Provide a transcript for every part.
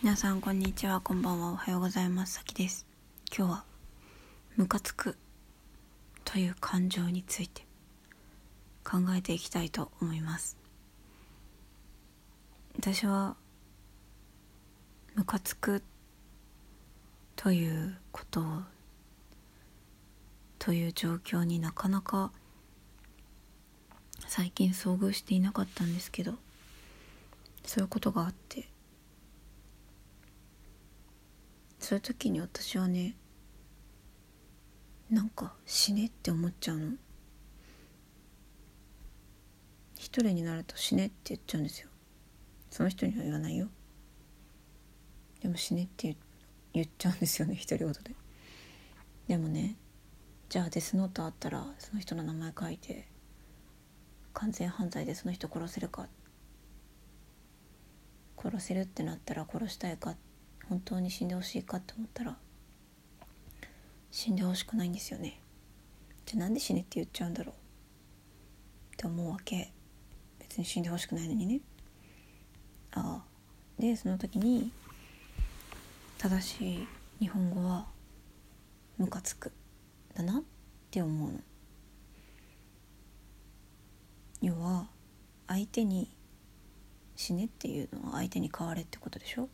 皆さんこんにちはこんばんはおはようございます。さきです。今日はムカつくという感情について考えていきたいと思います。私はムカつくということをという状況になかなか最近遭遇していなかったんですけどそういうことがあってそういう時に私はねなんか死ねって思っちゃうの。一人になると死ねって言っちゃうんですよ。その人には言わないよ。でも死ねって言っちゃうんですよね独り言で。でもねじゃあデスノートあったらその人の名前書いて完全犯罪でその人殺せるか。殺せるってなったら殺したいかって本当に死んでほしいかって思ったら死んでほしくないんですよね。じゃあなんで死ねって言っちゃうんだろう？って思うわけ。別に死んでほしくないのにね。ああ。でその時に正しい日本語はムカつくだなって思うの。要は相手に死ねっていうのは相手に変われってことでしょ？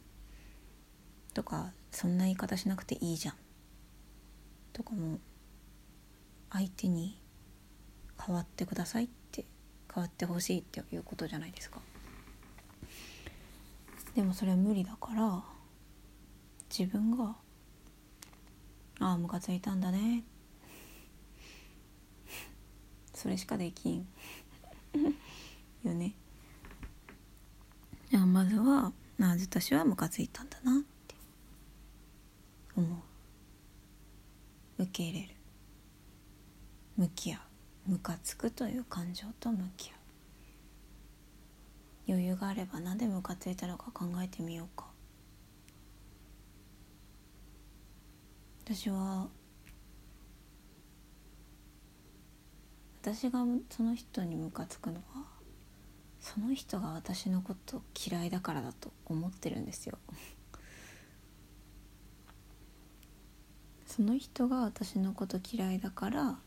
とかそんな言い方しなくていいじゃん。とかも相手に変わってくださいって変わってほしいっていうことじゃないですか。でもそれは無理だから自分が「ああムカついたんだね」それしかできん。よね。じゃまずはなぜ私はムカついたんだなって思う受け入れる向き合うムカつくという感情と向き合う。余裕があれば何でムカついたのか考えてみようか。私は私がその人にムカつくのはその人が私のこと嫌いだからだと思ってるんですよ。その人が私のこと嫌いだから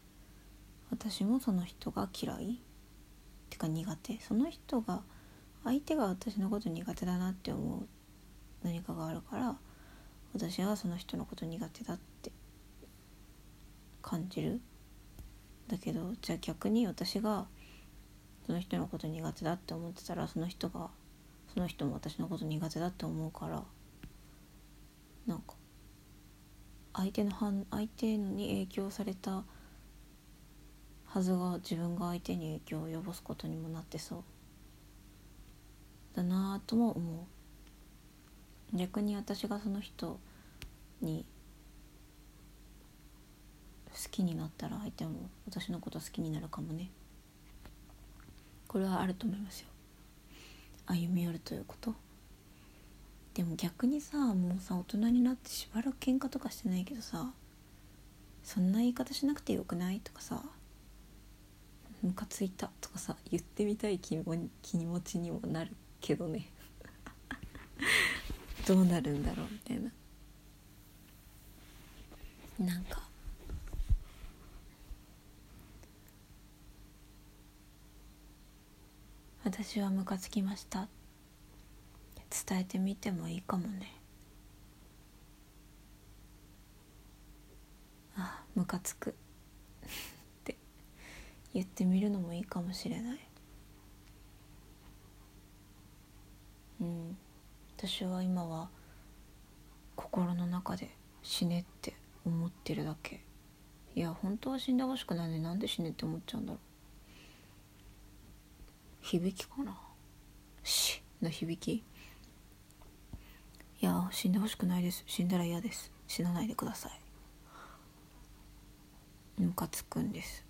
私もその人が嫌い？ってか苦手？その人が相手が私のこと苦手だなって思う何かがあるから私はその人のこと苦手だって感じる？だけどじゃあ逆に私がその人のこと苦手だって思ってたらその人がその人も私のこと苦手だって思うからなんか相手の反相手に影響されたはずが自分が相手に影響を及ぼすことにもなってそう。だなぁとも思う。逆に私がその人に好きになったら相手も私のこと好きになるかもね。これはあると思いますよ。歩み寄るということ。でも逆にさもうさ大人になってしばらく喧嘩とかしてないけどさそんな言い方しなくてよくない？とかさ。ムカついたとかさ言ってみたい気も気持ちにもなるけどね。どうなるんだろうみたいな。なんか私はムカつきました。伝えてみてもいいかもね。あムカつく。言ってみるのもいいかもしれない。うん。私は今は心の中で死ねって思ってるだけ。いや本当は死んでほしくないのになんで死ねって思っちゃうんだろう。響きかな？死の響き？いや死んでほしくないです。死んだら嫌です。死なないでください。ムカつくんです。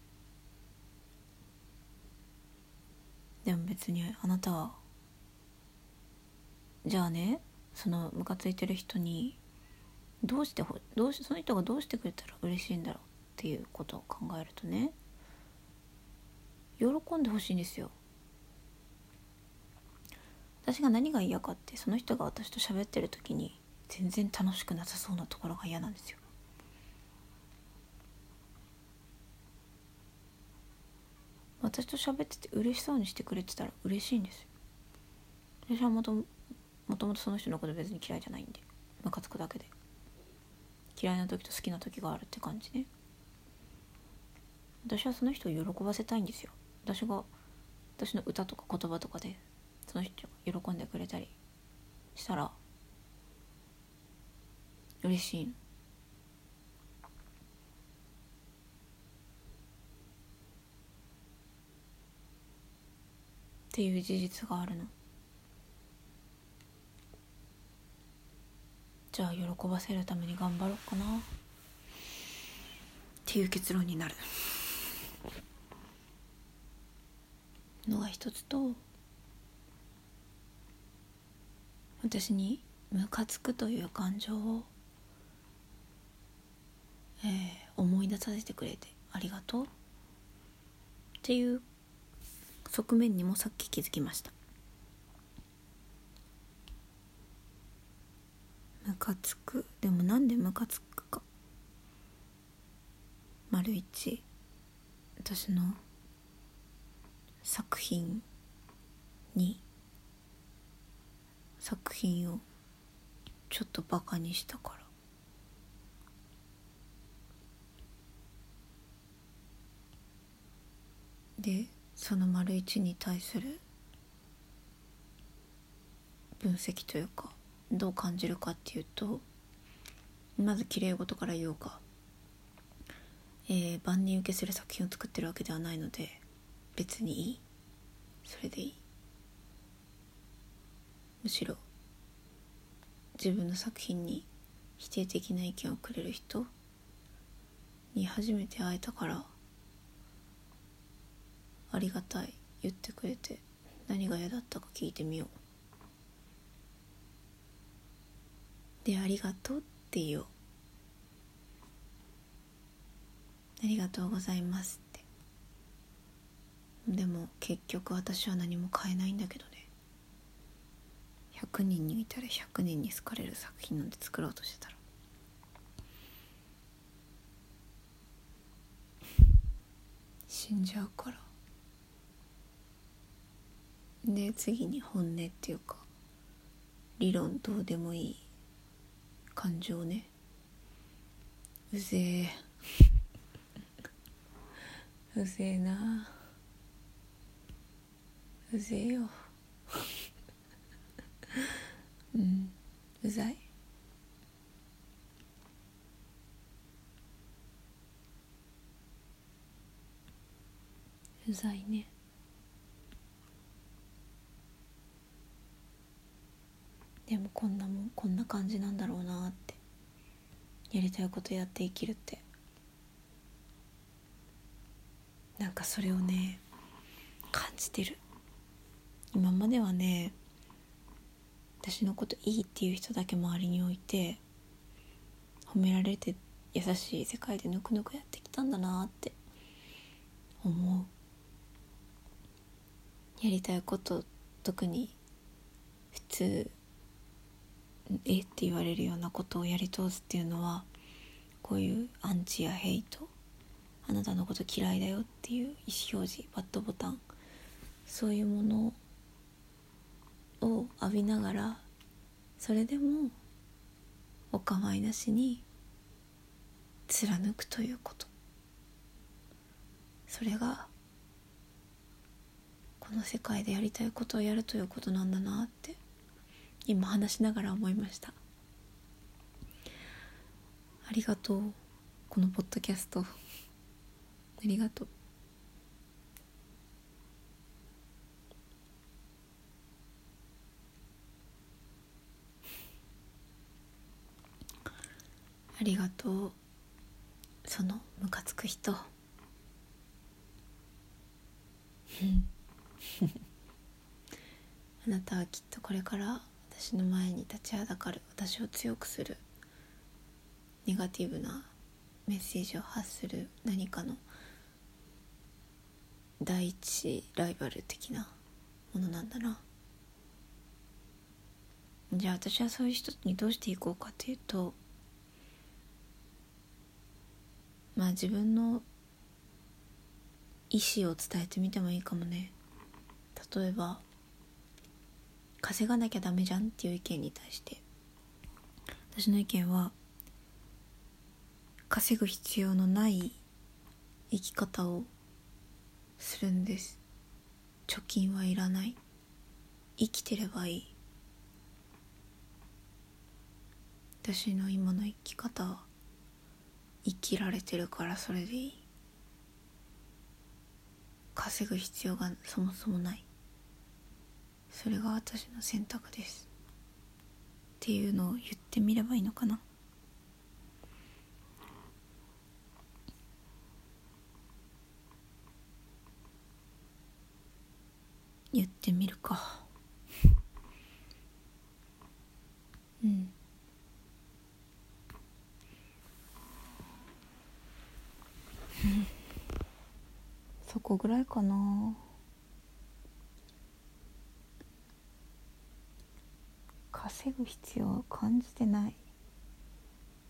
でも別にあなたはじゃあねそのムカついてる人にどうしてほどうしその人がどうしてくれたら嬉しいんだろうっていうことを考えるとね喜んでほしいんですよ。私が何が嫌かってその人が私と喋ってる時に全然楽しくなさそうなところが嫌なんですよ。私と喋ってて嬉しそうにしてくれてたら嬉しいんですよ。私はもともとその人のこと別に嫌いじゃないんで。ムカつくだけで。嫌いな時と好きな時があるって感じね。私はその人を喜ばせたいんですよ。私が私の歌とか言葉とかでその人が喜んでくれたりしたら嬉しいの。っていう事実があるの。じゃあ喜ばせるために頑張ろうかな。っていう結論になる。のが一つと私にムカつくという感情を、えー、思い出させてくれてありがとう。っていう側面にもさっき気づきました。ムカつく。でもなんでムカつくか。丸一。私の。作品に。作品をちょっとバカにしたから。でその丸一に対する分析というかどう感じるかっていうとまずきれい事から言おうか、えー、万人受けする作品を作ってるわけではないので別にいい。それでいい。むしろ自分の作品に否定的な意見をくれる人に初めて会えたからありがたい。言ってくれて。何が嫌だったか聞いてみよう。でありがとうって言おう。ありがとうございますって。でも結局私は何も変えないんだけどね。100人にいたら100人に好かれる作品なんて作ろうとしてたら。死んじゃうから。で次に本音っていうか理論どうでもいい感情ね。うぜえ。うぜえな。うぜえよ。うん。うざい。うざいね。でもこんなもんこんな感じなんだろうなってやりたいことやって生きるって。なんかそれをね感じてる。今まではね私のこといいっていう人だけ周りに置いて褒められて優しい世界でぬくぬくやってきたんだなって思う。やりたいこと特に普通えって言われるようなことをやり通すっていうのはこういうアンチやヘイトあなたのこと嫌いだよっていう意思表示バッドボタンそういうものを浴びながらそれでもお構いなしに貫くということ。それがこの世界でやりたいことをやるということなんだなって。今話しながら思いました。ありがとう。このポッドキャスト。ありがとう。ありがとう。そのムカつく人。あなたはきっとこれから私の前に立ちはだかる。私を強くする。ネガティブなメッセージを発する。何かの第一ライバル的なものなんだな。じゃあ私はそういう人にどうしていこうかというとまあ自分の意思を伝えてみてもいいかもね。例えば稼がなきゃダメじゃんっていう意見に対して。私の意見は稼ぐ必要のない生き方をするんです。貯金はいらない。生きてればいい。私の今の生き方は生きられてるからそれでいい。稼ぐ必要がそもそもない。それが私の選択です。っていうのを言ってみればいいのかな？言ってみるか。うん。そこぐらいかな。稼ぐ必要を感じてない。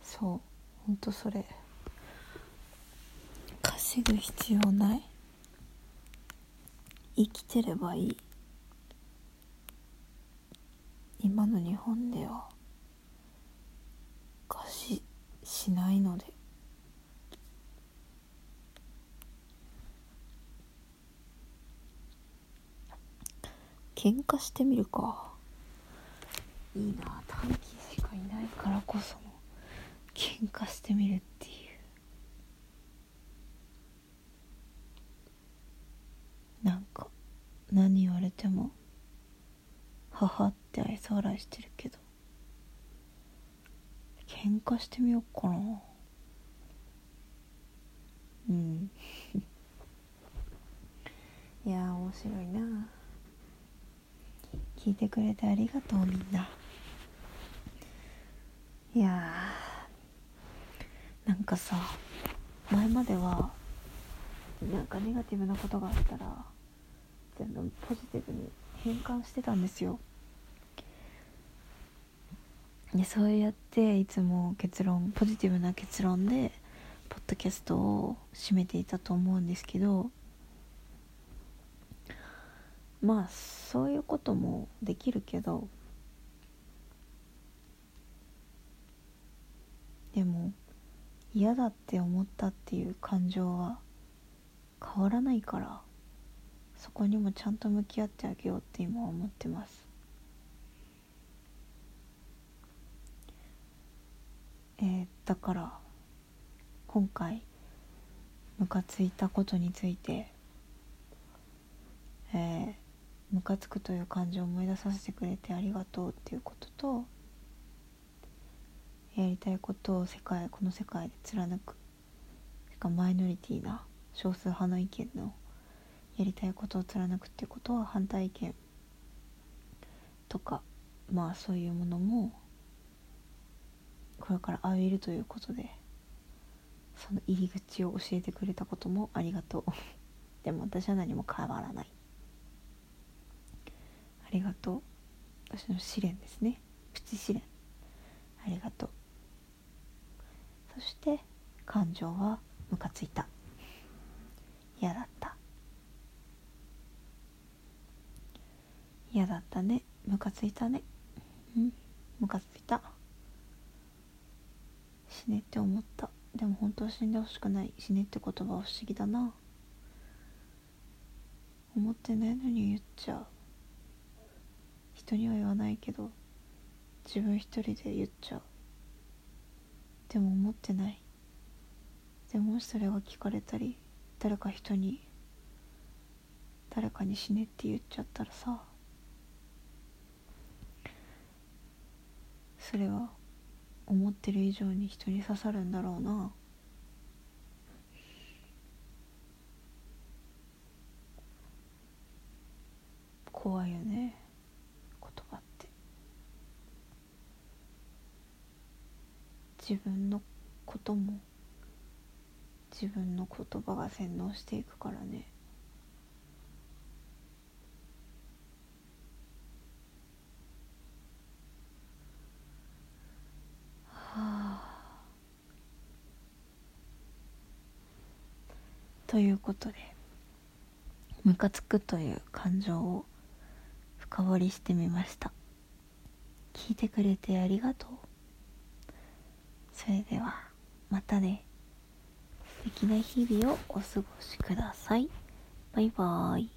そうほんとそれ。稼ぐ必要ない。生きてればいい。今の日本では。貸ししないので。喧嘩してみるか。いいな短期しかいないからこその喧嘩してみるっていう。な。んか何言われても母って愛想笑いしてるけど。喧嘩してみようかな。うん。いや面白いな。聞いてくれてありがとうみんな。いやー。なんかさ前まではなんかネガティブなことがあったら全部ポジティブに変換してたんですよ。でそうやっていつも結論ポジティブな結論でポッドキャストを締めていたと思うんですけどまあそういうこともできるけどでも嫌だって思ったっていう感情は変わらないからそこにもちゃんと向き合ってあげようって今は思ってます。えー、だから今回ムカついたことについてえームカつくという感情を思い出させてくれてありがとうっていうこととやりたいことを世界この世界で貫くしかマイノリティな少数派の意見のやりたいことを貫くっていうことは反対意見とかまあそういうものもこれから浴びるということでその入り口を教えてくれたこともありがとう。でも私は何も変わらない。ありがとう。私の試練ですね。プチ試練。ありがとう。そして感情はムカついた。嫌だった。嫌だったね。ムカついたね。うん。ムカついた。死ねって思った。でも本当は死んでほしくない。死ねって言葉は不思議だな。思ってないのに言っちゃう。人には言わないけど自分一人で言っちゃう。でも思ってない。でもしそれが聞かれたり誰か人に誰かに死ねって言っちゃったらさそれは思ってる以上に人に刺さるんだろうな。ことも自分の言葉が洗脳していくからね。ということでムカつくという感情を深掘りしてみました。聞いてくれてありがとう。それでは。またね。素敵な日々をお過ごしください。バイバーイ。